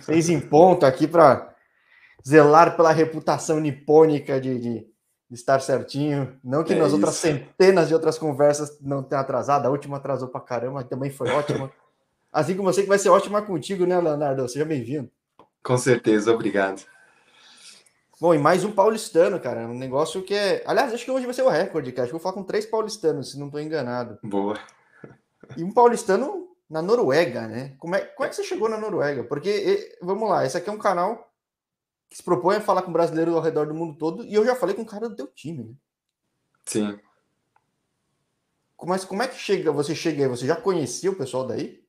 Seis em ponto aqui para zelar pela reputação nipônica de, de, de, estar certinho. Não que é nas isso. outras centenas de outras conversas não tenha atrasado, a última atrasou para caramba, também foi ótima. Assim como você que vai ser ótima contigo, né, Leonardo? Seja bem-vindo. Com certeza, obrigado. Bom, e mais um paulistano, cara. Um negócio que é. Aliás, acho que hoje vai ser o recorde, cara. Acho que eu vou falar com três paulistanos, se não estou enganado. Boa. E um paulistano na Noruega, né? Como é, como é que você chegou na Noruega? Porque, vamos lá, esse aqui é um canal que se propõe a falar com brasileiros ao redor do mundo todo, e eu já falei com o cara do teu time, né? Sim. Mas como é que chega, você chega aí? Você já conhecia o pessoal daí?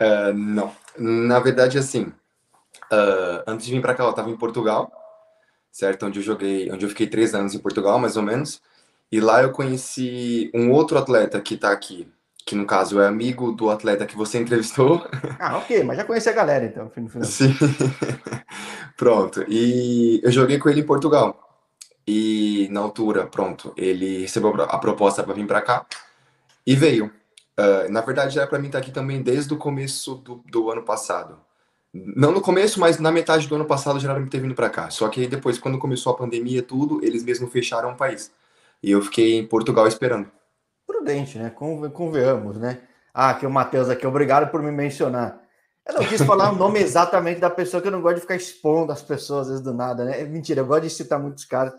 Uh, não. Na verdade, assim, uh, antes de vir para cá, eu estava em Portugal, certo? Onde eu joguei, onde eu fiquei três anos em Portugal, mais ou menos. E lá eu conheci um outro atleta que está aqui, que no caso é amigo do atleta que você entrevistou. Ah, ok, mas já conheci a galera então, no final. Sim. pronto. E eu joguei com ele em Portugal. E na altura, pronto, ele recebeu a proposta para vir para cá e veio. Uh, na verdade, era para mim estar aqui também desde o começo do, do ano passado. Não no começo, mas na metade do ano passado já era para ter vindo para cá. Só que depois, quando começou a pandemia e tudo, eles mesmo fecharam o país. E eu fiquei em Portugal esperando prudente, né? Convenhamos, né? Ah, que o Matheus aqui, obrigado por me mencionar. Eu não quis falar o nome exatamente da pessoa, que eu não gosto de ficar expondo as pessoas às vezes do nada, né? Mentira, eu gosto de citar muitos caras.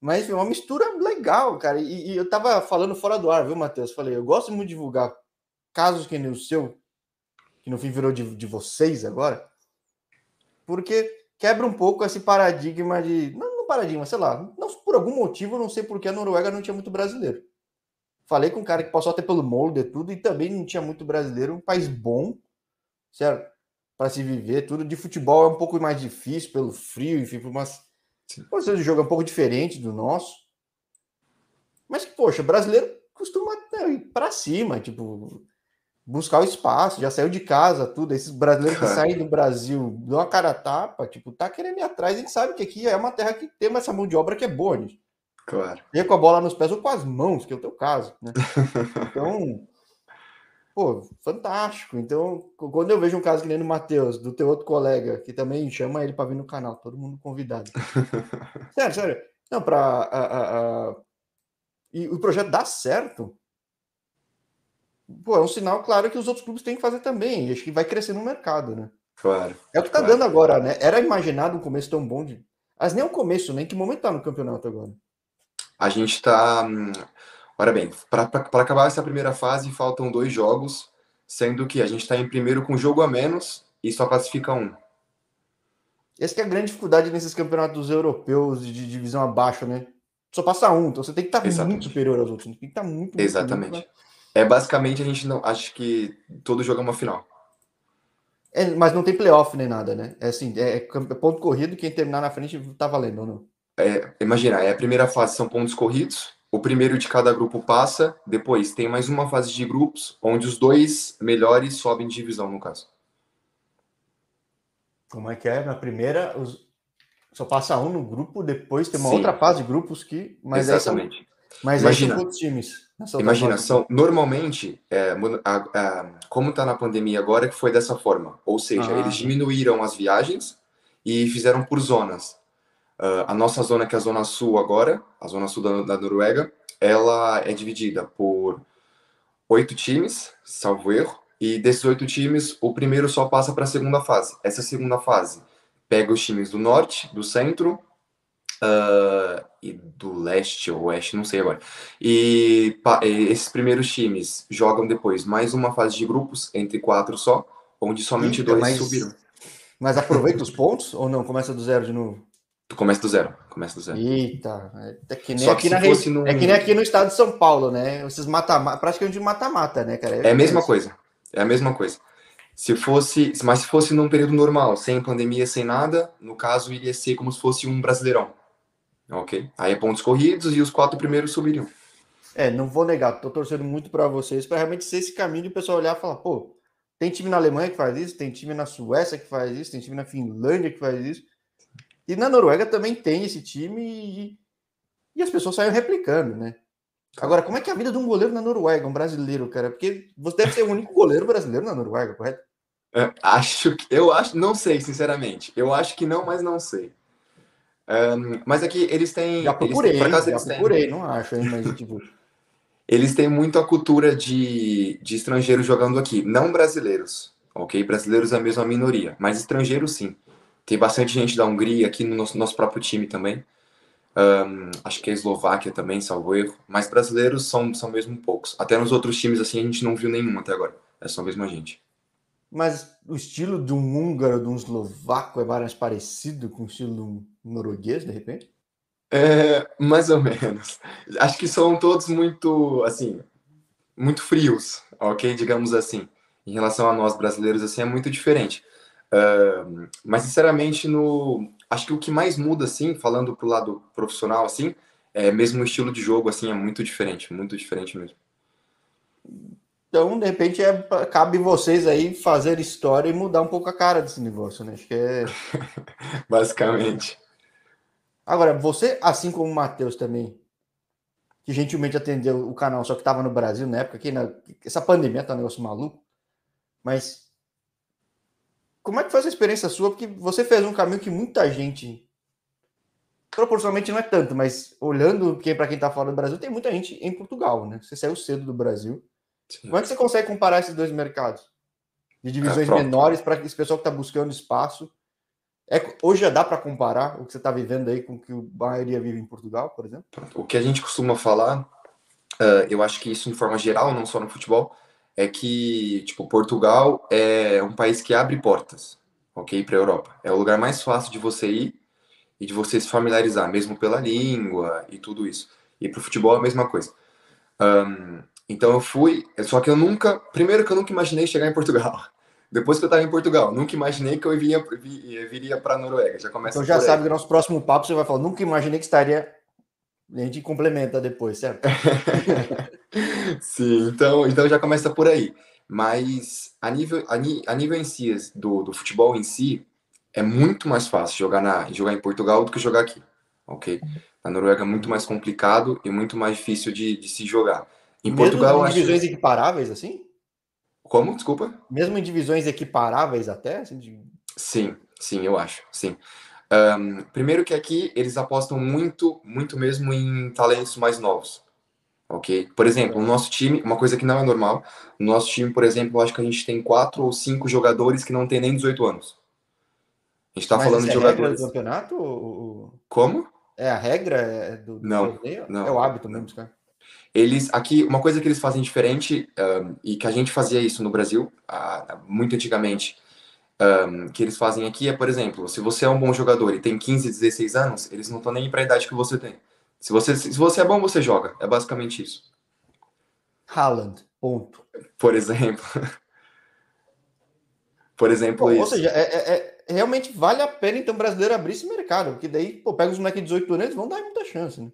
Mas é uma mistura legal, cara. E, e, eu tava falando fora do ar, viu, Matheus? Falei, eu gosto muito de divulgar casos que nem o seu, que no fim virou de, de vocês agora, porque quebra um pouco esse paradigma de. Não, não paradigma, sei lá. Não, por algum motivo, não sei porque a Noruega não tinha muito brasileiro. Falei com um cara que passou até pelo molde tudo, e também não tinha muito brasileiro, um país bom, certo? Para se viver, tudo de futebol é um pouco mais difícil pelo frio, enfim, por umas. Por ser um jogo é um pouco diferente do nosso. Mas poxa, brasileiro costuma né, ir para cima, tipo, buscar o espaço, já saiu de casa, tudo. Esses brasileiros que saem do Brasil, dão uma cara tapa, tipo, tá querendo ir atrás, a gente sabe que aqui é uma terra que tem essa mão de obra que é boa, gente. Claro. E com a bola nos pés ou com as mãos, que é o teu caso, né? Então, pô, fantástico. Então, quando eu vejo um caso que nem no Matheus, do teu outro colega, que também chama ele para vir no canal, todo mundo convidado. sério, sério. Não, para e o projeto dá certo. Pô, é um sinal claro que os outros clubes têm que fazer também. E acho que vai crescer no mercado, né? Claro. É o que tá claro. dando agora, né? Era imaginado um começo tão bom de. Mas nem o começo, nem que momento tá no campeonato agora. A gente está. Hum, ora bem, para acabar essa primeira fase, faltam dois jogos, sendo que a gente está em primeiro com jogo a menos e só classifica um. Essa é a grande dificuldade nesses campeonatos europeus de divisão abaixo, né? Só passa um, então você tem que estar tá muito superior aos outros. Tem que estar tá muito, muito Exatamente. Muito, é basicamente a gente não. Acho que todo jogo é uma final. É, mas não tem playoff nem nada, né? É assim, é, é ponto corrido, quem terminar na frente tá valendo ou não? É, imagina, é a primeira fase são pontos corridos, o primeiro de cada grupo passa, depois tem mais uma fase de grupos, onde os dois melhores sobem de divisão, no caso. Como é que é? Na primeira, os... só passa um no grupo, depois tem uma Sim. outra fase de grupos que. Mas Exatamente. Mas imagina, aí times? Imagina, são, normalmente, é, a, a, como está na pandemia agora, que foi dessa forma. Ou seja, ah. eles diminuíram as viagens e fizeram por zonas. Uh, a nossa zona, que é a zona sul agora, a zona sul da, da Noruega, ela é dividida por oito times, salvo erro, e desses oito times, o primeiro só passa para a segunda fase. Essa segunda fase pega os times do norte, do centro uh, e do leste ou oeste, não sei agora. E esses primeiros times jogam depois mais uma fase de grupos, entre quatro só, onde somente dois mas, subiram. Mas aproveita os pontos ou não? Começa do zero de novo? Tu começa do zero. Começa do zero. Eita, é que nem, Só aqui, na fosse num... é que nem aqui no estado de São Paulo, né? Vocês mata praticamente mata-mata, né, cara? É, é a mesma coisa. É a mesma coisa. Se fosse, mas se fosse num período normal, sem pandemia, sem nada, no caso iria ser como se fosse um brasileirão. Ok? Aí é pontos corridos e os quatro primeiros subiriam. É, não vou negar, tô torcendo muito para vocês para realmente ser esse caminho de o pessoal olhar e falar, pô, tem time na Alemanha que faz isso, tem time na Suécia que faz isso, tem time na Finlândia que faz isso. E na Noruega também tem esse time e, e as pessoas saem replicando, né? Agora, como é que é a vida de um goleiro na Noruega, um brasileiro, cara? Porque você deve ser o único goleiro brasileiro na Noruega, correto? É, acho que. Eu acho. Não sei, sinceramente. Eu acho que não, mas não sei. Um, mas aqui eles têm. Já procurei, eles têm, acaso, já procurei, têm, não acho, hein, mas tipo. eles têm muito a cultura de, de estrangeiros jogando aqui, não brasileiros, ok? Brasileiros é a mesma minoria, mas estrangeiros sim. Tem bastante gente da Hungria aqui no nosso, nosso próprio time também. Um, acho que a Eslováquia também, salvo erro. Mas brasileiros são, são mesmo poucos. Até nos outros times, assim, a gente não viu nenhum até agora. É só mesmo a gente. Mas o estilo de um húngaro, de um eslovaco é mais parecido com o estilo de um norueguês, de repente? É, mais ou menos. Acho que são todos muito, assim, muito frios, ok? Digamos assim. Em relação a nós brasileiros, assim, é muito diferente. Uh, mas, sinceramente, no... acho que o que mais muda, assim, falando pro lado profissional, assim, é mesmo o estilo de jogo, assim, é muito diferente, muito diferente mesmo. Então, de repente, é, cabe vocês aí fazer história e mudar um pouco a cara desse negócio, né? Acho que é. Basicamente. Agora, você, assim como o Matheus também, que gentilmente atendeu o canal, só que estava no Brasil na época, que na... essa pandemia tá um negócio maluco, mas como é que foi essa experiência sua? Porque você fez um caminho que muita gente, proporcionalmente não é tanto, mas olhando para quem está fora do Brasil, tem muita gente em Portugal, né? Você saiu cedo do Brasil Sim. Como é que você consegue comparar esses dois mercados? De divisões é, menores para esse pessoal que está buscando espaço. É, hoje já dá para comparar o que você está vivendo aí com o que a maioria vive em Portugal, por exemplo? O que a gente costuma falar, uh, eu acho que isso em forma geral, não só no futebol, é que tipo Portugal é um país que abre portas, ok, para a Europa. É o lugar mais fácil de você ir e de você se familiarizar, mesmo pela língua e tudo isso. E para o futebol é a mesma coisa. Um, então eu fui, só que eu nunca, primeiro que eu nunca imaginei chegar em Portugal. Depois que eu estava em Portugal, nunca imaginei que eu viria, viria para a Noruega. Já começa então já sabe que no nosso próximo papo você vai falar, nunca imaginei que estaria. A gente complementa depois, certo? Sim, então, então já começa por aí. Mas a nível, a, a nível em si, do, do futebol em si, é muito mais fácil jogar, na, jogar em Portugal do que jogar aqui, ok? Na Noruega é muito mais complicado e muito mais difícil de, de se jogar. Em Mesmo Portugal, em divisões acho... equiparáveis, assim? Como? Desculpa? Mesmo em divisões equiparáveis até? Assim, de... Sim, sim, eu acho, sim. Um, primeiro que aqui eles apostam muito, muito mesmo em talentos mais novos, ok? Por exemplo, no nosso time, uma coisa que não é normal, no nosso time, por exemplo, acho que a gente tem quatro ou cinco jogadores que não tem nem 18 anos. A gente está falando de é jogadores... do campeonato? Ou... Como? É a regra é do, do não, torneio? Não, é o hábito mesmo, cara. Eles aqui uma coisa que eles fazem diferente um, e que a gente fazia isso no Brasil uh, muito antigamente, um, que eles fazem aqui é, por exemplo, se você é um bom jogador e tem 15, 16 anos, eles não estão nem para a idade que você tem. Se você se você é bom, você joga. É basicamente isso. Haaland, ponto. Por exemplo. por exemplo, Bom, Ou seja, é, é, é, realmente vale a pena então o brasileiro abrir esse mercado, porque daí, pô, pega os moleques de 18 anos, vão dar muita chance, né?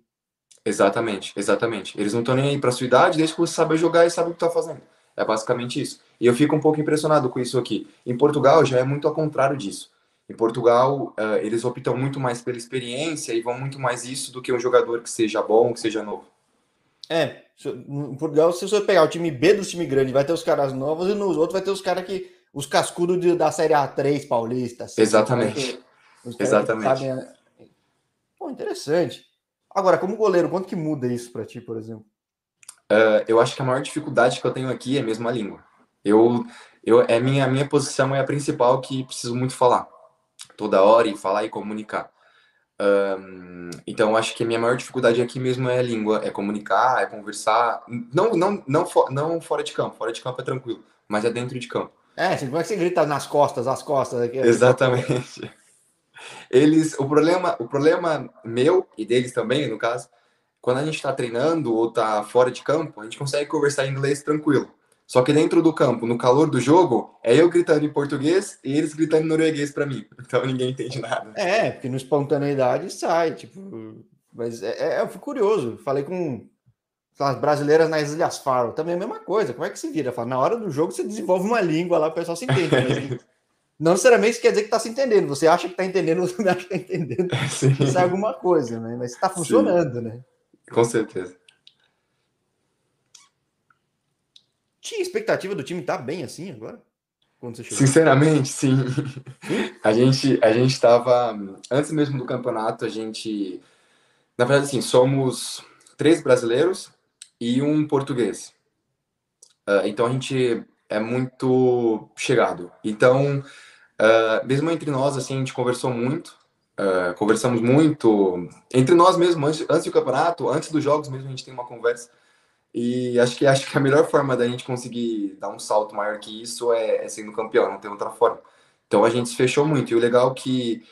Exatamente, exatamente. Eles não estão nem aí para sua idade, desde que você sabe jogar e sabe o que está fazendo. É basicamente isso. E eu fico um pouco impressionado com isso aqui. Em Portugal já é muito ao contrário disso. Em Portugal, uh, eles optam muito mais pela experiência e vão muito mais isso do que um jogador que seja bom, que seja novo. É, em Portugal, se você pegar o time B do time grande, vai ter os caras novos e nos outros vai ter os caras que. Os cascudos de, da Série A3 paulista. Assim, Exatamente. Exatamente. Sabem... Pô, interessante. Agora, como goleiro, quanto que muda isso para ti, por exemplo? Uh, eu acho que a maior dificuldade que eu tenho aqui é mesmo a língua. Eu, eu é minha minha posição é a principal que preciso muito falar toda hora e falar e comunicar. Um, então, eu acho que a minha maior dificuldade aqui mesmo é a língua, é comunicar, é conversar. Não, não, não, for, não fora de campo. Fora de campo é tranquilo, mas é dentro de campo. É, como é que você grita nas costas, as costas aqui? Exatamente. Eles, o problema, o problema meu e deles também, no caso, quando a gente está treinando ou está fora de campo, a gente consegue conversar em inglês tranquilo. Só que dentro do campo, no calor do jogo, é eu gritando em português e eles gritando em norueguês para mim. Então ninguém entende nada. É, porque no espontaneidade sai, tipo. Mas é, é, eu fico curioso. Falei com as brasileiras nas Ilhas Faro, também é a mesma coisa. Como é que se vira? Fala, na hora do jogo você desenvolve uma língua lá, o pessoal se entende. Mas Não necessariamente isso quer dizer que está se entendendo. Você acha que está entendendo, você não acha que está entendendo. Sim. Isso é alguma coisa, né? Mas está funcionando, Sim. né? Com certeza. Tinha expectativa do time estar tá bem assim agora? quando você chegou? Sinceramente, sim. A gente a gente estava antes mesmo do campeonato, a gente na verdade assim, somos três brasileiros e um português. Uh, então a gente é muito chegado. Então, uh, mesmo entre nós assim, a gente conversou muito. Uh, conversamos muito entre nós mesmo antes, antes do campeonato, antes dos jogos mesmo a gente tem uma conversa e acho que acho que a melhor forma da gente conseguir dar um salto maior que isso é, é sendo campeão, não tem outra forma. Então a gente se fechou muito. E o legal é que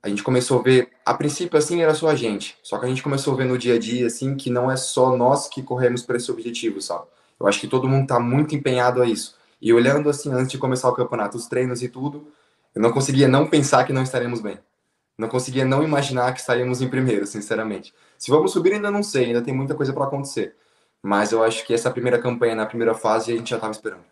a gente começou a ver, a princípio assim era só a gente, só que a gente começou a ver no dia a dia assim que não é só nós que corremos para esse objetivo, sabe? Eu acho que todo mundo está muito empenhado a isso. E olhando assim antes de começar o campeonato, os treinos e tudo, eu não conseguia não pensar que não estaremos bem. Não conseguia não imaginar que estaríamos em primeiro, sinceramente. Se vamos subir ainda não sei, ainda tem muita coisa para acontecer. Mas eu acho que essa primeira campanha na primeira fase a gente já estava esperando.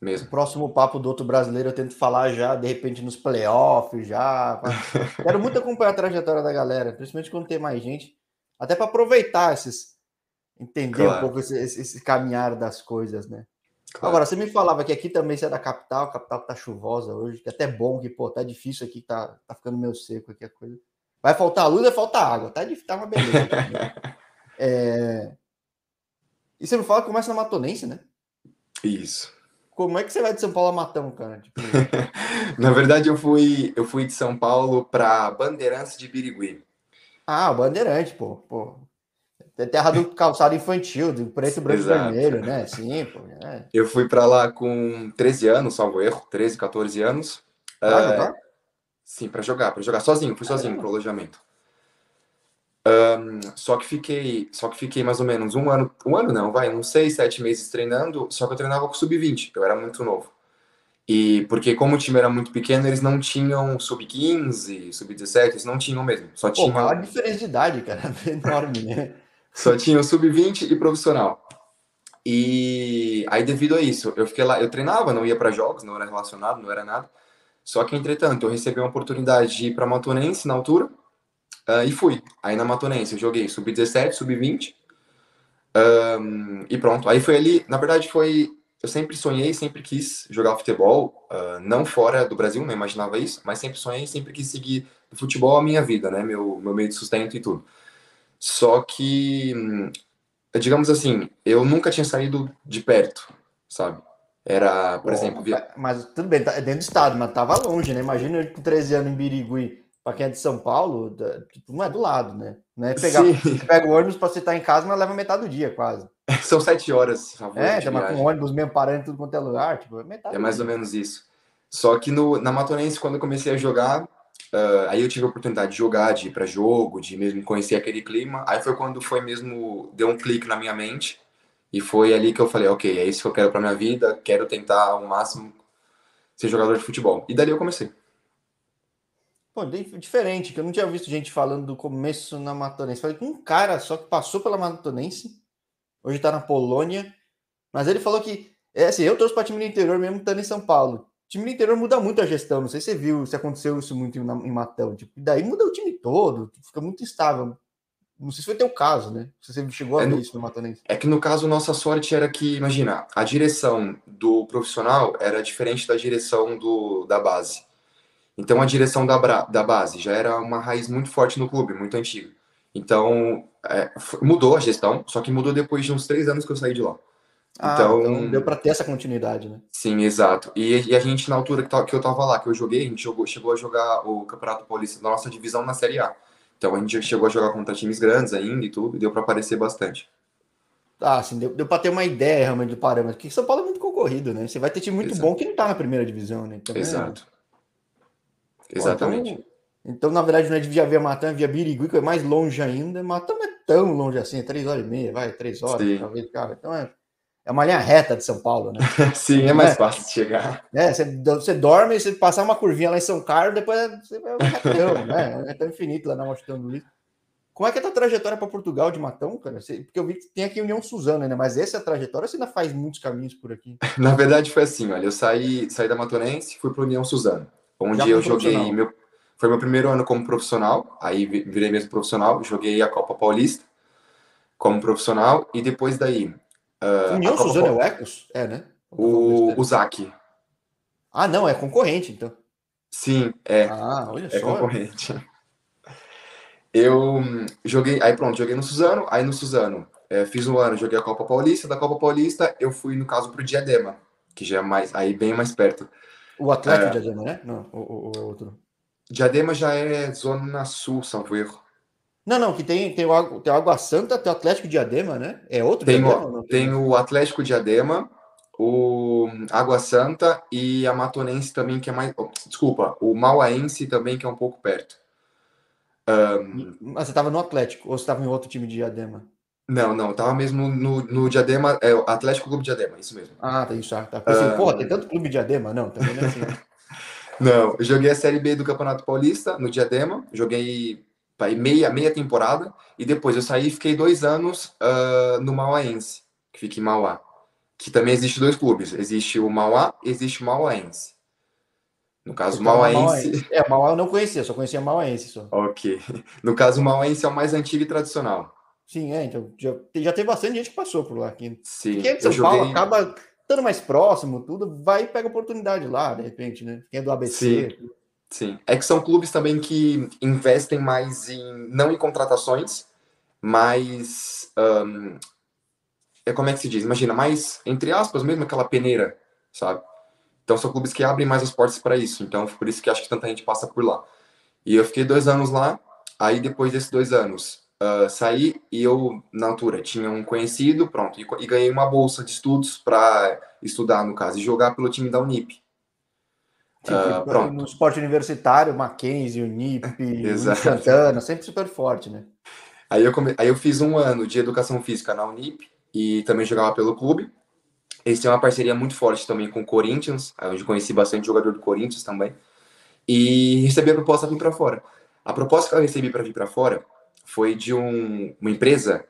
Mesmo. O próximo papo do outro brasileiro eu tento falar já, de repente, nos playoffs, já. Quero muito acompanhar a trajetória da galera, principalmente quando tem mais gente. Até para aproveitar esses. Entender claro. um pouco esse, esse, esse, caminhar das coisas, né? Claro. Agora, você me falava que aqui também você é da capital, a capital tá chuvosa hoje, que é até bom que, pô, tá difícil aqui, tá, tá ficando meio seco aqui a coisa. Vai faltar luz, vai faltar água, tá, tá uma beleza. é... E você me fala que começa na Matonense, né? Isso. Como é que você vai de São Paulo a Matão, cara? Tipo... na verdade, eu fui, eu fui de São Paulo para Bandeirantes de Birigui. Ah, Bandeirante, pô. pô. É terra do calçado infantil, do preto, branco e vermelho, né? Sim, pô. É. Eu fui para lá com 13 anos, salvo erro, 13, 14 anos. Pra uh, jogar? Sim, para jogar, para jogar sozinho, fui sozinho pro alojamento. Um, só que fiquei, só que fiquei mais ou menos um ano, um ano não, vai, uns seis, sete meses treinando, só que eu treinava com sub-20, eu era muito novo. E porque como o time era muito pequeno, eles não tinham sub-15, sub-17, eles não tinham mesmo. Só tinham. Pô, diferença de idade, cara, enorme, né? Só tinham sub-20 e profissional. E aí devido a isso, eu fiquei lá, eu treinava, não ia para jogos, não era relacionado, não era nada. Só que entretanto, eu recebi uma oportunidade de ir para Matonense na altura Uh, e fui. Aí na Matonense eu joguei sub-17, sub-20. Um, e pronto. Aí foi ali, na verdade foi. Eu sempre sonhei, sempre quis jogar futebol, uh, não fora do Brasil, não imaginava isso, mas sempre sonhei, sempre quis seguir o futebol a minha vida, né? Meu, meu meio de sustento e tudo. Só que, digamos assim, eu nunca tinha saído de perto, sabe? Era, por Bom, exemplo. Via... Mas tudo bem, tá dentro do estado, mas tava longe, né? Imagina eu com 13 anos em Birigui para quem é de São Paulo, tipo, não é do lado, né? Não é pegar, você pega o ônibus para você estar em casa, mas leva metade do dia, quase. São sete horas. É, tá, mas com ônibus mesmo parando em tudo quanto é lugar, tipo, é metade. É mais ou menos isso. Só que no, na Matonense, quando eu comecei a jogar, uh, aí eu tive a oportunidade de jogar, de ir para jogo, de mesmo conhecer aquele clima. Aí foi quando foi mesmo, deu um clique na minha mente. E foi ali que eu falei, ok, é isso que eu quero para minha vida, quero tentar ao máximo ser jogador de futebol. E dali eu comecei. Pô, diferente, que eu não tinha visto gente falando do começo na Matonense. Falei com um cara só que passou pela Matonense, hoje tá na Polônia, mas ele falou que, é assim, eu trouxe para time do interior mesmo estando em São Paulo. O time do interior muda muito a gestão, não sei se você viu, se aconteceu isso muito em, em Matão. Tipo, daí muda o time todo, fica muito instável. Não sei se foi teu caso, né? Se você chegou a é ver no, isso no Matonense. É que no caso, nossa sorte era que, imagina, a direção do profissional era diferente da direção do, da base. Então a direção da, da base já era uma raiz muito forte no clube, muito antiga. Então é, mudou a gestão, só que mudou depois de uns três anos que eu saí de lá. Ah, então, então deu para ter essa continuidade, né? Sim, exato. E, e, a gente, na altura que, que eu tava lá, que eu joguei, a gente jogou, chegou a jogar o Campeonato Paulista da nossa divisão na Série A. Então a gente chegou a jogar contra times grandes ainda e tudo, e deu para aparecer bastante. Ah, sim, deu, deu para ter uma ideia realmente do parâmetro. Porque São Paulo é muito concorrido, né? Você vai ter time muito exato. bom que não tá na primeira divisão, né? Então, exato. É... Exatamente. Então, então, na verdade, não é de via Via Matã, é via Birigui, que é mais longe ainda. Matã não é tão longe assim, é três horas e meia, vai, três horas, Sim. talvez, cara. Então é, é uma linha reta de São Paulo, né? Sim, é mais é, fácil de chegar. É, você, você dorme, você passar uma curvinha lá em São Carlos, depois você vai um retão, né? É tão infinito lá na Washington Luiz. Como é que é a tua trajetória para Portugal de Matão, cara? Você, porque eu vi que tem aqui União Suzana, né? Mas essa é a trajetória você ainda faz muitos caminhos por aqui? Na verdade, foi assim: olha, eu saí, saí da Matonense fui para União Suzana onde eu joguei meu foi meu primeiro ano como profissional, aí virei mesmo profissional, joguei a Copa Paulista como profissional e depois daí uh, União Suzano é o Ecos? É, né? O, o Zac. Ah, não, é concorrente, então. Sim, é. Ah, olha é só. concorrente. Eu hum, joguei, aí pronto, joguei no Suzano, aí no Suzano é, fiz um ano, joguei a Copa Paulista, da Copa Paulista eu fui, no caso, pro Diadema, que já é mais, aí bem mais perto. O Atlético é, Diadema, né? Não, o, o, o, outro. Diadema já é Zona Sul, salvo erro. Não, não, que tem, tem, o, tem o Água Santa, tem o Atlético Diadema, né? É outro tem Diadema? O, tem o Atlético Diadema, o Água Santa e a Matonense também, que é mais. Desculpa, o Mauaense também, que é um pouco perto. Um... Mas você estava no Atlético ou você estava em outro time de Diadema? Não, não, tava mesmo no, no Diadema, é o Atlético Clube Diadema, isso mesmo. Ah, tem isso, tá. Pensei, um... Porra, tem tanto clube Diadema? Não, também não é assim. não, joguei a Série B do Campeonato Paulista no Diadema, joguei meia, meia temporada, e depois eu saí e fiquei dois anos uh, no Mauaense, que fica em Mauá que também existe dois clubes. Existe o Mauá e existe o Mauaense. No caso, o Mauaense... É, o Mauá eu não conhecia, só conhecia o Mauaense. Só. Ok. No caso, o Mauaense é o mais antigo e tradicional. Sim, é. Então, já, já teve bastante gente que passou por lá. Aqui. Sim. Quem é de São joguei... Paulo acaba estando mais próximo, tudo, vai e pega oportunidade lá, de repente, né? Quem é do ABC. Sim. Sim. É que são clubes também que investem mais em, não em contratações, mas um, é como é que se diz? Imagina, mais, entre aspas, mesmo aquela peneira, sabe? Então são clubes que abrem mais as portas para isso. Então por isso que acho que tanta gente passa por lá. E eu fiquei dois anos lá. Aí depois desses dois anos uh, saí e eu na altura tinha um conhecido, pronto, e, e ganhei uma bolsa de estudos para estudar no caso e jogar pelo time da Unip. Uh, pronto. No esporte universitário, Mackenzie, Unip, Santana, sempre super forte, né? Aí eu, come... aí eu fiz um ano de educação física na Unip e também jogava pelo clube. Eles têm uma parceria muito forte também com o Corinthians, onde conheci bastante jogador do Corinthians também. E recebi a proposta para vir para fora. A proposta que eu recebi para vir para fora foi de um, uma empresa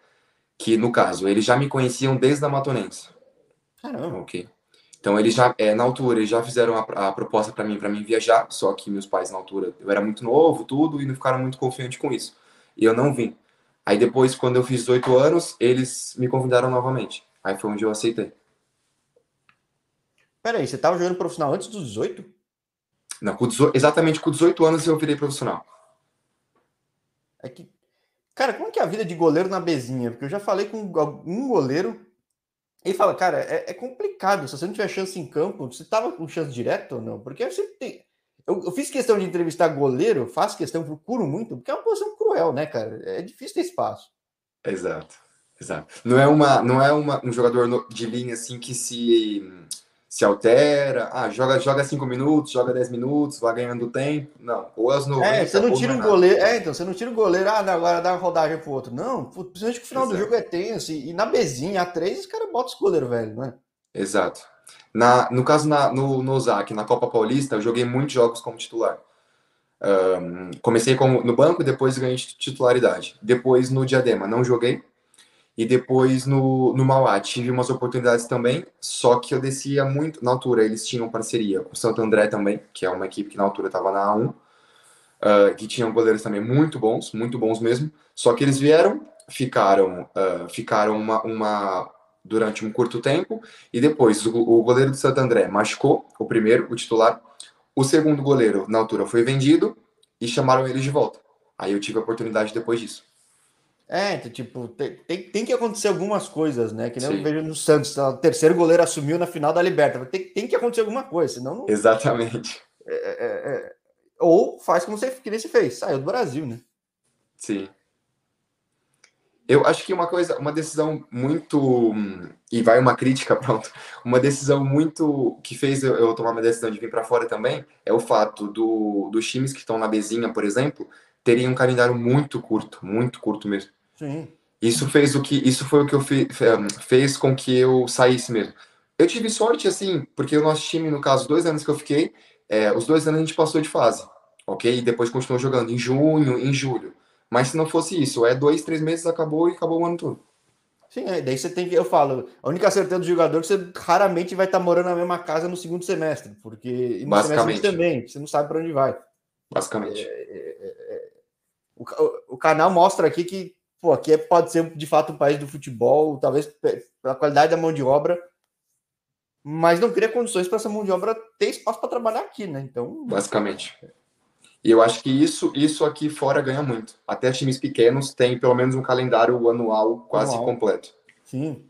que, no caso, eles já me conheciam desde a Matonense. Caramba. Ok. Então eles já, é, na altura, eles já fizeram a, a proposta para mim para mim viajar, só que meus pais na altura, eu era muito novo, tudo, e não ficaram muito confiantes com isso. E eu não vim. Aí depois, quando eu fiz 18 anos, eles me convidaram novamente. Aí foi onde eu aceitei. Peraí, você estava jogando profissional antes dos 18? Não, com 18, exatamente com 18 anos eu virei profissional. É que. Cara, como é que é a vida de goleiro na Bezinha? Porque eu já falei com um goleiro. Ele fala, cara, é, é complicado. Se você não tiver chance em campo, você tava com chance direto ou não? Porque eu sempre tem. Eu, eu, fiz questão de entrevistar goleiro, faço questão, procuro muito, porque é uma posição cruel, né, cara? É difícil ter espaço. Exato, exato. Não é, uma, não é uma, um jogador de linha assim que se, se altera, ah, joga, joga cinco minutos, joga 10 minutos, vai ganhando tempo. Não, ou as 90. É, você não tira um goleiro. É, então, você não tira o goleiro, ah, não, agora dá uma rodagem pro outro. Não, principalmente que o final exato. do jogo é tenso. E, e na Bezinha, A3, os caras botam os goleiro velho, né? Exato. Na, no caso, na, no, no ZAC, na Copa Paulista, eu joguei muitos jogos como titular. Um, comecei como, no banco depois ganhei titularidade. Depois no Diadema, não joguei. E depois no, no Mauá, tive umas oportunidades também, só que eu descia muito. Na altura, eles tinham parceria com o Santo André também, que é uma equipe que na altura estava na A1, uh, que tinham goleiros também muito bons, muito bons mesmo. Só que eles vieram, ficaram, uh, ficaram uma, uma durante um curto tempo e depois o, o goleiro do Santo André machucou, o primeiro, o titular. O segundo goleiro, na altura, foi vendido e chamaram ele de volta. Aí eu tive a oportunidade depois disso. É, então, tipo, tem, tem, tem, que acontecer algumas coisas, né? Que nem Sim. eu vejo no Santos, tá? o terceiro goleiro assumiu na final da Libertadores. Tem, tem que acontecer alguma coisa, senão não. Exatamente. É, é, é... Ou faz como você que nem se fez, saiu do Brasil, né? Sim. Eu acho que uma coisa, uma decisão muito. E vai uma crítica, pronto. Uma decisão muito. que fez eu, eu tomar uma decisão de vir para fora também é o fato do, dos times que estão na Bezinha, por exemplo, terem um calendário muito curto, muito curto mesmo. Sim. Isso fez o que. Isso foi o que eu fi, fez com que eu saísse mesmo. Eu tive sorte, assim, porque o nosso time, no caso, dois anos que eu fiquei, é, os dois anos a gente passou de fase, ok? E depois continuou jogando em junho, em julho. Mas se não fosse isso, é dois, três meses, acabou e acabou o ano todo. Sim, é, daí você tem que, eu falo, a única certeza do jogador é que você raramente vai estar morando na mesma casa no segundo semestre, porque no semestre também, você não sabe para onde vai. Basicamente. É, é, é, é o, o, canal mostra aqui que, pô, aqui pode ser de fato um país do futebol, talvez pela qualidade da mão de obra, mas não cria condições para essa mão de obra ter espaço para trabalhar aqui, né? Então. Basicamente. E eu acho que isso, isso aqui fora ganha muito. Até times pequenos têm pelo menos um calendário anual quase anual. completo. Sim.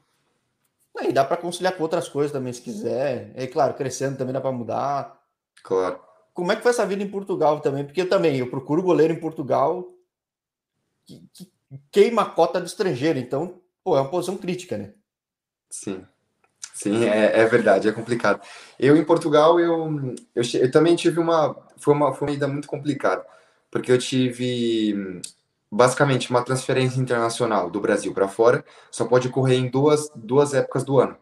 E dá para conciliar com outras coisas também, se quiser. E claro, crescendo também dá para mudar. Claro. Como é que foi essa vida em Portugal também? Porque eu também, eu procuro goleiro em Portugal que, que queima a cota do estrangeiro. Então, pô, é uma posição crítica, né? Sim. Sim, é, é verdade, é complicado. Eu em Portugal, eu, eu, eu, também tive uma foi, uma. foi uma ida muito complicada, porque eu tive basicamente uma transferência internacional do Brasil para fora, só pode ocorrer em duas, duas épocas do ano.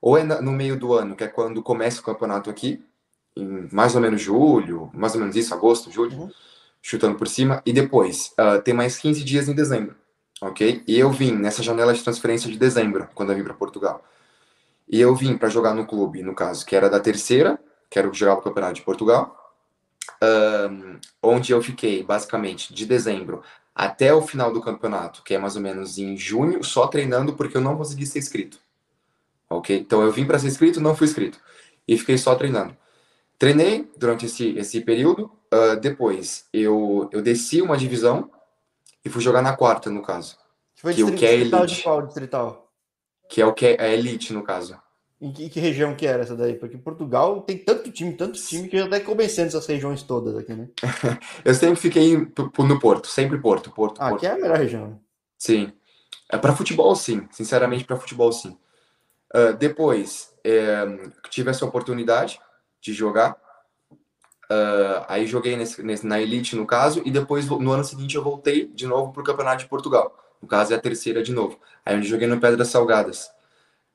Ou é no meio do ano, que é quando começa o campeonato aqui, em mais ou menos julho, mais ou menos isso, agosto, julho, uhum. Chutando por cima, e depois uh, tem mais 15 dias em dezembro, ok? E eu vim nessa janela de transferência de dezembro, quando eu vim para Portugal. E eu vim para jogar no clube, no caso, que era da terceira, que era o que jogava o Campeonato de Portugal, um, onde eu fiquei basicamente de dezembro até o final do campeonato, que é mais ou menos em junho, só treinando porque eu não consegui ser inscrito. Ok? Então eu vim para ser inscrito, não fui inscrito. E fiquei só treinando. Treinei durante esse, esse período. Uh, depois eu, eu desci uma divisão e fui jogar na quarta, no caso. Foi que, o que é elite. De qual distrital? que é o que é elite no caso. Em que, que, região que era essa daí? Porque Portugal tem tanto time, tanto time que já está convencendo essas regiões todas aqui, né? eu sempre fiquei no Porto, sempre Porto, Porto. Ah, Porto. aqui é a melhor região. Sim. É para futebol, sim. Sinceramente, para futebol, sim. Uh, depois, é, tive essa oportunidade de jogar. Uh, aí joguei nesse, nesse, na Elite, no caso, e depois, no ano seguinte, eu voltei de novo para o Campeonato de Portugal. No caso, é a terceira de novo. Aí onde joguei no Pedras Salgadas.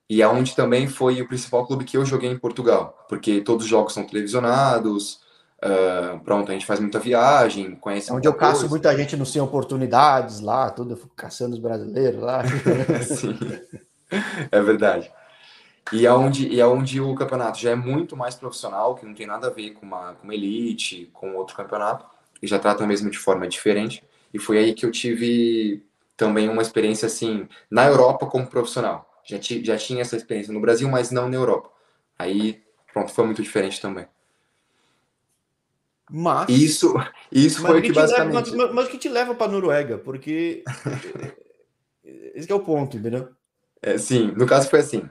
E aonde também foi o principal clube que eu joguei em Portugal, porque todos os jogos são televisionados, uh, pronto, a gente faz muita viagem, conhece é Onde eu caço coisa. muita gente no Sem Oportunidades lá, tudo, eu fico caçando os brasileiros lá. Sim, é verdade. E aonde, e aonde o campeonato já é muito mais profissional, que não tem nada a ver com uma, com uma elite, com outro campeonato, e já trata mesmo de forma diferente. E foi aí que eu tive também uma experiência assim na Europa como profissional. Já, ti, já tinha essa experiência no Brasil, mas não na Europa. Aí, pronto, foi muito diferente também. Mas isso, isso foi o que basicamente. Leva, mas, mas, o que te leva para Noruega? Porque esse é o ponto, entendeu? É, sim, no caso foi assim.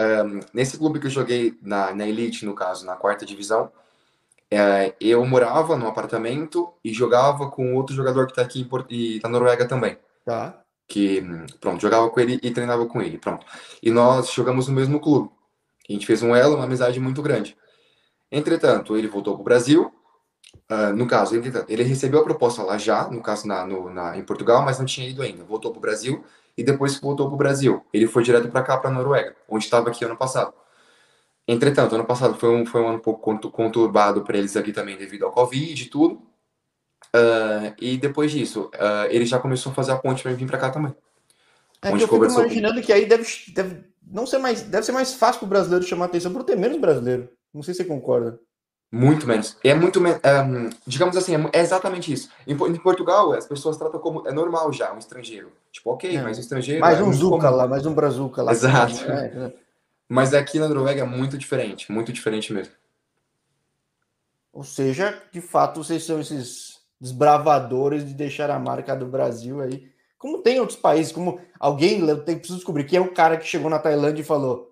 Um, nesse clube que eu joguei na, na Elite, no caso, na quarta divisão, é, eu morava num apartamento e jogava com outro jogador que está aqui e, na Noruega também. Tá. Que, pronto, jogava com ele e treinava com ele, pronto. E nós jogamos no mesmo clube. A gente fez um elo, uma amizade muito grande. Entretanto, ele voltou para o Brasil. Uh, no caso, ele recebeu a proposta lá já, no caso na, no, na, em Portugal, mas não tinha ido ainda. Voltou para o Brasil e depois que voltou para o Brasil, ele foi direto para cá, para a Noruega, onde estava aqui ano passado. Entretanto, ano passado foi um, foi um ano um pouco conturbado para eles aqui também devido ao Covid e tudo. Uh, e depois disso, uh, ele já começou a fazer a ponte para vir para cá também. É onde que eu fico imaginando que aí deve, deve, não ser mais, deve ser mais fácil para o brasileiro chamar atenção por ter menos brasileiro. Não sei se você concorda. Muito menos. É muito menos. É, um, digamos assim, é, é, exatamente isso. Em, em, Portugal, as pessoas tratam como. É normal já, um estrangeiro. Tipo, ok, é. mas um estrangeiro. Mais é um Zuca comum. lá, mais um Brazuca lá. Exato. É, mas aqui na Noruega é muito diferente, muito diferente mesmo. Ou seja, de fato, vocês são esses desbravadores de deixar a marca do Brasil aí. Como tem outros países, como alguém, eu tenho, preciso descobrir quem é o cara que chegou na Tailândia e falou: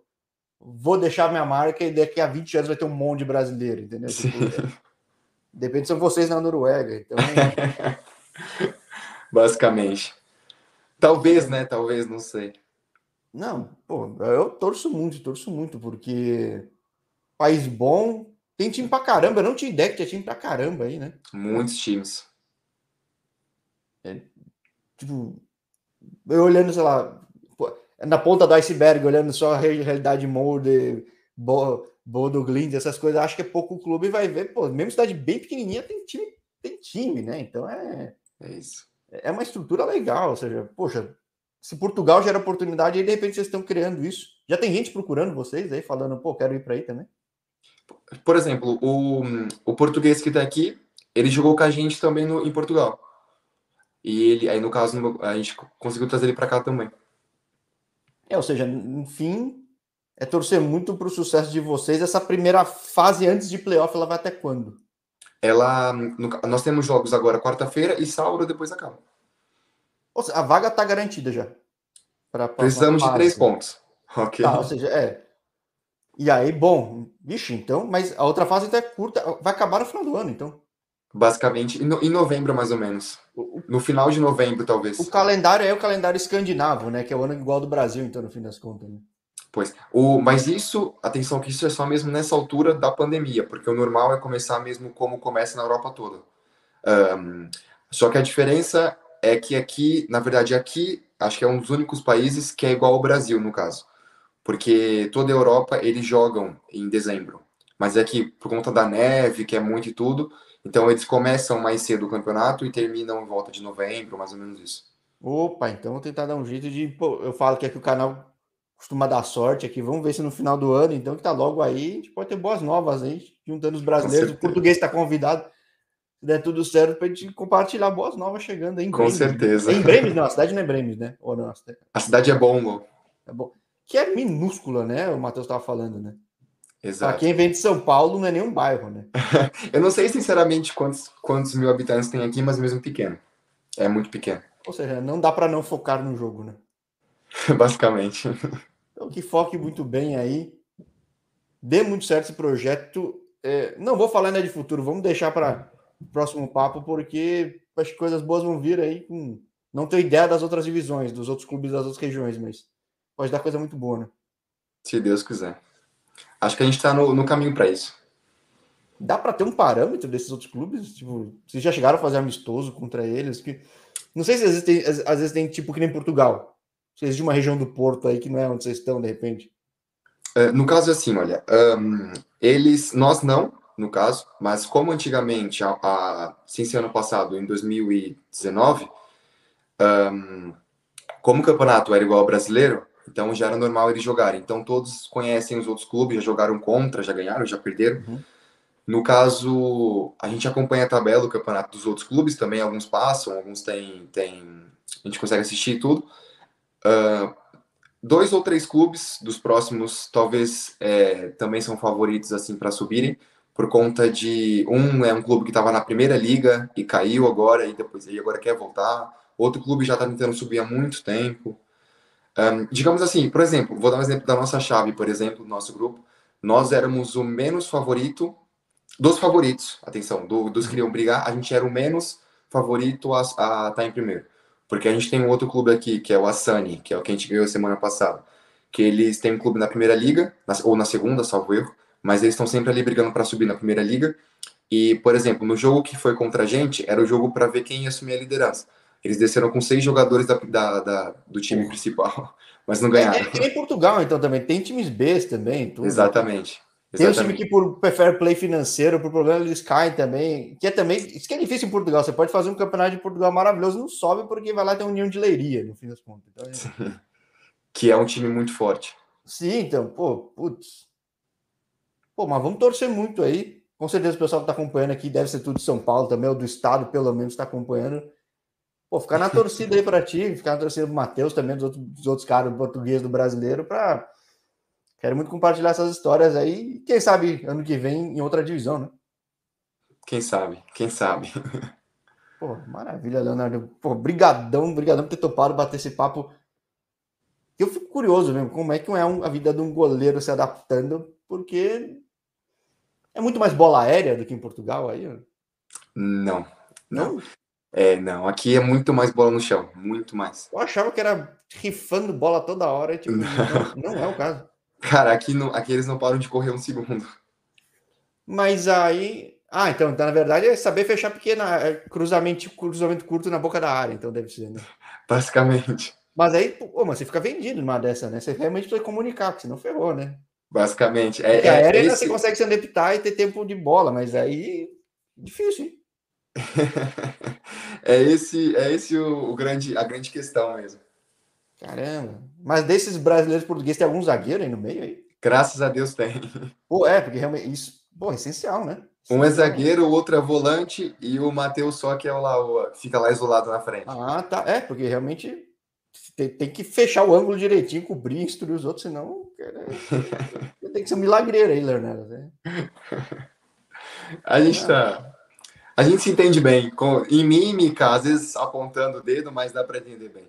vou deixar minha marca e daqui a 20 anos vai ter um monte de brasileiro, entendeu? Tipo, depende são vocês na Noruega. Então... Basicamente. Talvez, né? Talvez, não sei. Não, pô, eu torço muito, torço muito, porque país bom, tem time pra caramba, eu não tinha ideia que tinha time pra caramba aí, né? Muitos times. É, tipo, eu olhando, sei lá, na ponta do iceberg, olhando só a realidade molde, Bodo Glind, essas coisas, acho que é pouco clube vai ver, pô, mesmo cidade bem pequenininha tem time, tem time, né? Então é. É isso. É uma estrutura legal, ou seja, poxa, se Portugal gera oportunidade, aí de repente vocês estão criando isso. Já tem gente procurando vocês aí, falando, pô, quero ir para aí também por exemplo, o, o português que está aqui, ele jogou com a gente também no, em Portugal. E ele, aí no caso, a gente conseguiu trazer ele para cá também. É, ou seja, enfim, é torcer muito para o sucesso de vocês. Essa primeira fase antes de playoff, ela vai até quando? Ela, nós temos jogos agora quarta-feira e sábado depois acaba. Seja, a vaga está garantida já. Pra, pra Precisamos de três pontos. Ok. Tá, ou seja, é. E aí, bom, bicho, então, mas a outra fase até é curta, vai acabar no final do ano, então. Basicamente, em novembro, mais ou menos. No final de novembro, talvez. O calendário é o calendário escandinavo, né? Que é o ano igual do Brasil, então, no fim das contas. Né? Pois. O, mas isso, atenção, que isso é só mesmo nessa altura da pandemia, porque o normal é começar mesmo como começa na Europa toda. Um, só que a diferença é que aqui, na verdade, aqui, acho que é um dos únicos países que é igual ao Brasil, no caso. Porque toda a Europa, eles jogam em dezembro. Mas é que, por conta da neve, que é muito e tudo, então eles começam mais cedo o campeonato e terminam em volta de novembro, mais ou menos isso. Opa, então vou tentar dar um jeito de. Pô, eu falo que aqui o canal costuma dar sorte aqui. Vamos ver se no final do ano, então, que tá logo aí, a gente pode ter boas novas aí, juntando os brasileiros. O português está convidado. Se der tudo certo, para a gente compartilhar boas novas chegando aí em Com Bremes. certeza. Em Bremes, não, a cidade não é Bremes, né? Ou não, a cidade é bom, É bom. Que é minúscula, né? O Matheus estava falando, né? Exato. Para quem vem de São Paulo, não é nenhum bairro, né? eu não sei sinceramente quantos, quantos mil habitantes tem aqui, mas mesmo pequeno. É muito pequeno. Ou seja, não dá para não focar no jogo, né? Basicamente. Então, que foque muito bem aí. Dê muito certo esse projeto. É, não vou falar né, de futuro, vamos deixar para o próximo papo, porque acho que coisas boas vão vir aí. Não tenho ideia das outras divisões, dos outros clubes das outras regiões, mas pode dar coisa muito boa, né? Se Deus quiser. Acho que a gente está no, no caminho para isso. Dá para ter um parâmetro desses outros clubes? Tipo, vocês já chegaram a fazer amistoso contra eles? Que... Não sei se às vezes, tem, às, às vezes tem tipo que nem Portugal. Vocês de uma região do Porto aí que não é onde vocês estão, de repente. Uh, no caso, assim, olha, um, eles, nós não, no caso, mas como antigamente, a, a, ser ano passado, em 2019, um, como o campeonato era igual ao brasileiro, então já era normal eles jogarem. Então todos conhecem os outros clubes, já jogaram contra, já ganharam, já perderam. Uhum. No caso, a gente acompanha a tabela do campeonato dos outros clubes também, alguns passam, alguns têm, tem, a gente consegue assistir tudo. Uh, dois ou três clubes dos próximos talvez é, também são favoritos assim para subirem por conta de um é um clube que estava na primeira liga e caiu agora e depois e agora quer voltar outro clube já está tentando subir há muito tempo um, digamos assim, por exemplo, vou dar um exemplo da nossa chave, por exemplo, do nosso grupo. Nós éramos o menos favorito dos favoritos, atenção, do, dos que iriam brigar, a gente era o menos favorito a, estar tá em primeiro. Porque a gente tem um outro clube aqui, que é o Asani, que é o que a gente ganhou semana passada. Que eles têm um clube na primeira liga, ou na segunda, salvo erro, mas eles estão sempre ali brigando para subir na primeira liga. E, por exemplo, no jogo que foi contra a gente, era o jogo para ver quem ia assumir a liderança. Eles desceram com seis jogadores da, da, da do time uhum. principal, mas não ganharam. É, é, em Portugal, então, também. Tem times B também. Tudo. Exatamente. Tem um time que, por fair play financeiro, por problema, eles caem também. Que é também. Isso que é difícil em Portugal. Você pode fazer um campeonato de Portugal maravilhoso, não sobe porque vai lá ter um União de Leiria, no fim das contas. Então, é... que é um time muito forte. Sim, então, pô, putz. Pô, mas vamos torcer muito aí. Com certeza o pessoal que está acompanhando aqui deve ser tudo de São Paulo também, ou do estado, pelo menos, está acompanhando. Pô, ficar na torcida aí para ti, ficar na torcida do Matheus também, dos outros, dos outros caras, do português, do brasileiro, para. Quero muito compartilhar essas histórias aí. Quem sabe ano que vem em outra divisão, né? Quem sabe, quem sabe. Pô, maravilha, Leonardo. Pô, brigadão, brigadão por ter topado bater esse papo. Eu fico curioso mesmo, como é que é a vida de um goleiro se adaptando, porque é muito mais bola aérea do que em Portugal aí. Não, não. não? É, não, aqui é muito mais bola no chão, muito mais. Eu achava que era rifando bola toda hora, tipo, não. Não, não, é o caso. Cara, aqui, não, aqui eles não param de correr um segundo. Mas aí. Ah, então, na verdade é saber fechar pequena, é cruzamento, cruzamento curto na boca da área, então deve ser, né? Basicamente. Mas aí, pô, mas você fica vendido numa dessa, né? Você realmente precisa comunicar, porque senão ferrou, né? Basicamente. É, porque é, a aérea é esse... você consegue se adaptar e ter tempo de bola, mas aí. Difícil, hein? é esse, é esse o, o, grande, a grande questão mesmo. Caramba. Mas desses brasileiros portugueses tem algum zagueiro aí no meio aí? Graças a Deus tem. Pô, é, porque realmente isso, pô, é essencial, né? Um é zagueiro, o outro é volante e o Matheus só que é o lá, fica lá isolado na frente. Ah, tá. É, porque realmente tem, tem, que fechar o ângulo direitinho, cobrir, instruir os outros, senão cara, tem que ser um milagreiro aí, Leonardo. Né? A gente tá. A gente se entende bem, com, em mímica, às vezes apontando o dedo, mas dá para entender bem.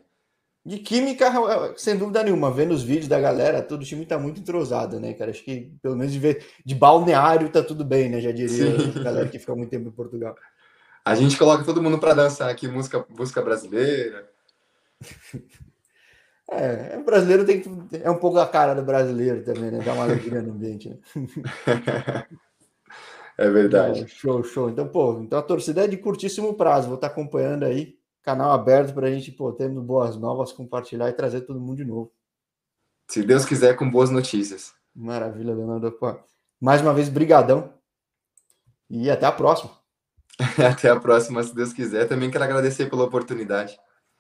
De química, sem dúvida nenhuma, vendo os vídeos da galera, todo o time tá muito entrosado, né, cara? Acho que pelo menos de, ver, de balneário tá tudo bem, né? Já diria Sim. a galera que fica muito tempo em Portugal. A gente coloca todo mundo para dançar aqui, música, música brasileira. É, o brasileiro tem que. É um pouco a cara do brasileiro também, né? Dá uma alegria no ambiente, né? É verdade. show, show. Então, pô, então a torcida é de curtíssimo prazo. Vou estar acompanhando aí. Canal aberto para a gente, pô, tendo boas novas, compartilhar e trazer todo mundo de novo. Se Deus quiser, com boas notícias. Maravilha, Leonardo. Pô, mais uma vez, brigadão. E até a próxima. até a próxima, se Deus quiser. Também quero agradecer pela oportunidade.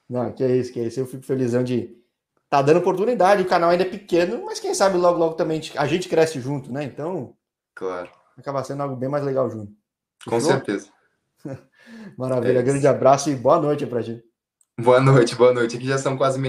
Não, que é isso, que é isso. Eu fico felizão de tá dando oportunidade. O canal ainda é pequeno, mas quem sabe logo, logo também a gente cresce junto, né? Então. Claro acaba sendo algo bem mais legal junto. Com certeza. Maravilha, é grande abraço e boa noite para ti. Boa noite, boa noite. Aqui já são quase meia